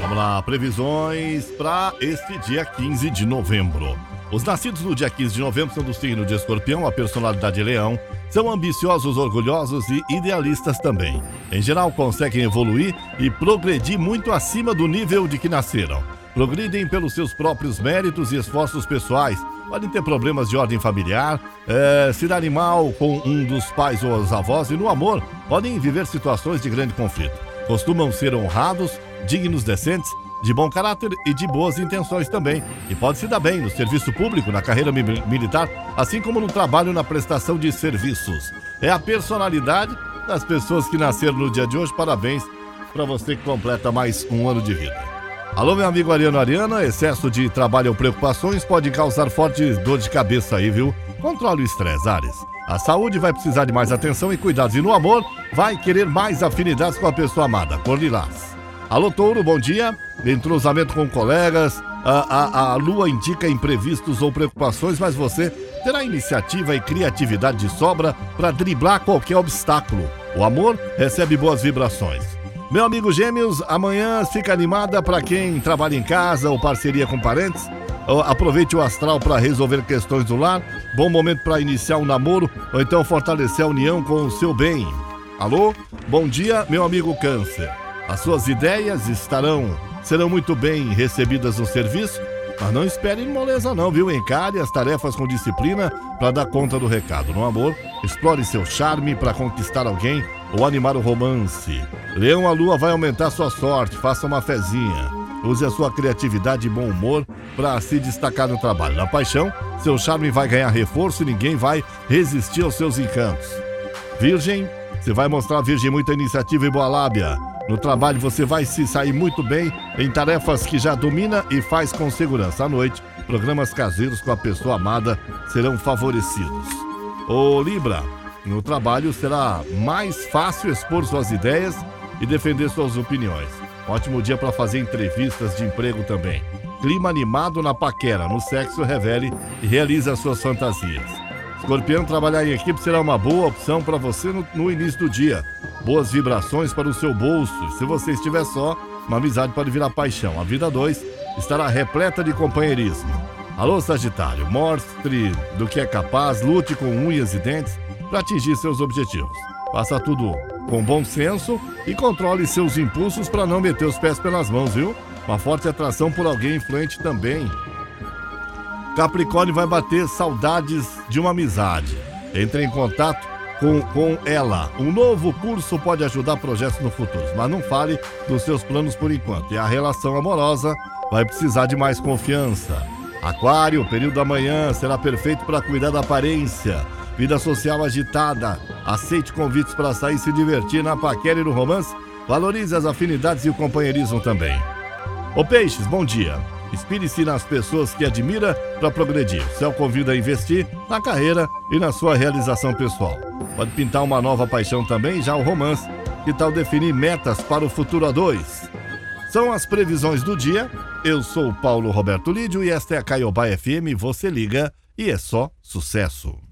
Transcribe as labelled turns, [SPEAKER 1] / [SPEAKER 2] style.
[SPEAKER 1] Vamos lá, previsões para este dia 15 de novembro. Os nascidos no dia 15 de novembro são do signo de escorpião, a personalidade é leão, são ambiciosos, orgulhosos e idealistas também. Em geral, conseguem evoluir e progredir muito acima do nível de que nasceram. Progridem pelos seus próprios méritos e esforços pessoais. Podem ter problemas de ordem familiar, é, se darem mal com um dos pais ou os avós e no amor podem viver situações de grande conflito. Costumam ser honrados, dignos, decentes de bom caráter e de boas intenções também. E pode se dar bem no serviço público, na carreira mi- militar, assim como no trabalho na prestação de serviços. É a personalidade das pessoas que nasceram no dia de hoje. Parabéns para você que completa mais um ano de vida. Alô, meu amigo Ariano Ariana, excesso de trabalho ou preocupações pode causar forte dor de cabeça aí, viu? Controle o estresse, Ares. A saúde vai precisar de mais atenção e cuidados. E no amor, vai querer mais afinidades com a pessoa amada. Cor lilás. Alô, Touro, bom dia. Entrosamento com colegas. A, a, a lua indica imprevistos ou preocupações, mas você terá iniciativa e criatividade de sobra para driblar qualquer obstáculo. O amor recebe boas vibrações. Meu amigo Gêmeos, amanhã fica animada para quem trabalha em casa ou parceria com parentes. Aproveite o astral para resolver questões do lar. Bom momento para iniciar um namoro ou então fortalecer a união com o seu bem. Alô? Bom dia, meu amigo Câncer. As suas ideias estarão serão muito bem recebidas no serviço, mas não espere moleza não, viu? Encare as tarefas com disciplina para dar conta do recado. No amor, explore seu charme para conquistar alguém ou animar o romance. Leão, a lua vai aumentar sua sorte, faça uma fezinha. Use a sua criatividade e bom humor para se destacar no trabalho. Na paixão, seu charme vai ganhar reforço e ninguém vai resistir aos seus encantos. Virgem, você vai mostrar, Virgem, muita iniciativa e boa lábia. No trabalho você vai se sair muito bem em tarefas que já domina e faz com segurança. À noite, programas caseiros com a pessoa amada serão favorecidos. Ô Libra, no trabalho será mais fácil expor suas ideias e defender suas opiniões. Ótimo dia para fazer entrevistas de emprego também. Clima animado na paquera, no sexo revele e realize as suas fantasias. Escorpião, trabalhar em equipe será uma boa opção para você no, no início do dia. Boas vibrações para o seu bolso. Se você estiver só, uma amizade pode virar paixão. A vida 2 estará repleta de companheirismo. Alô, Sagitário, mostre do que é capaz, lute com unhas e dentes para atingir seus objetivos. Faça tudo com bom senso e controle seus impulsos para não meter os pés pelas mãos, viu? Uma forte atração por alguém influente também. Capricórnio vai bater saudades de uma amizade. Entre em contato com, com ela. Um novo curso pode ajudar projetos no futuro, mas não fale dos seus planos por enquanto. E a relação amorosa vai precisar de mais confiança. Aquário, o período da manhã será perfeito para cuidar da aparência. Vida social agitada. Aceite convites para sair se divertir na paquera e no romance. Valorize as afinidades e o companheirismo também. Ô Peixes, bom dia. Inspire-se nas pessoas que admira para progredir. O céu convida a investir na carreira e na sua realização pessoal. Pode pintar uma nova paixão também, já o romance. Que tal definir metas para o futuro a dois? São as previsões do dia. Eu sou o Paulo Roberto Lídio e esta é a Caiobá FM. Você liga e é só sucesso.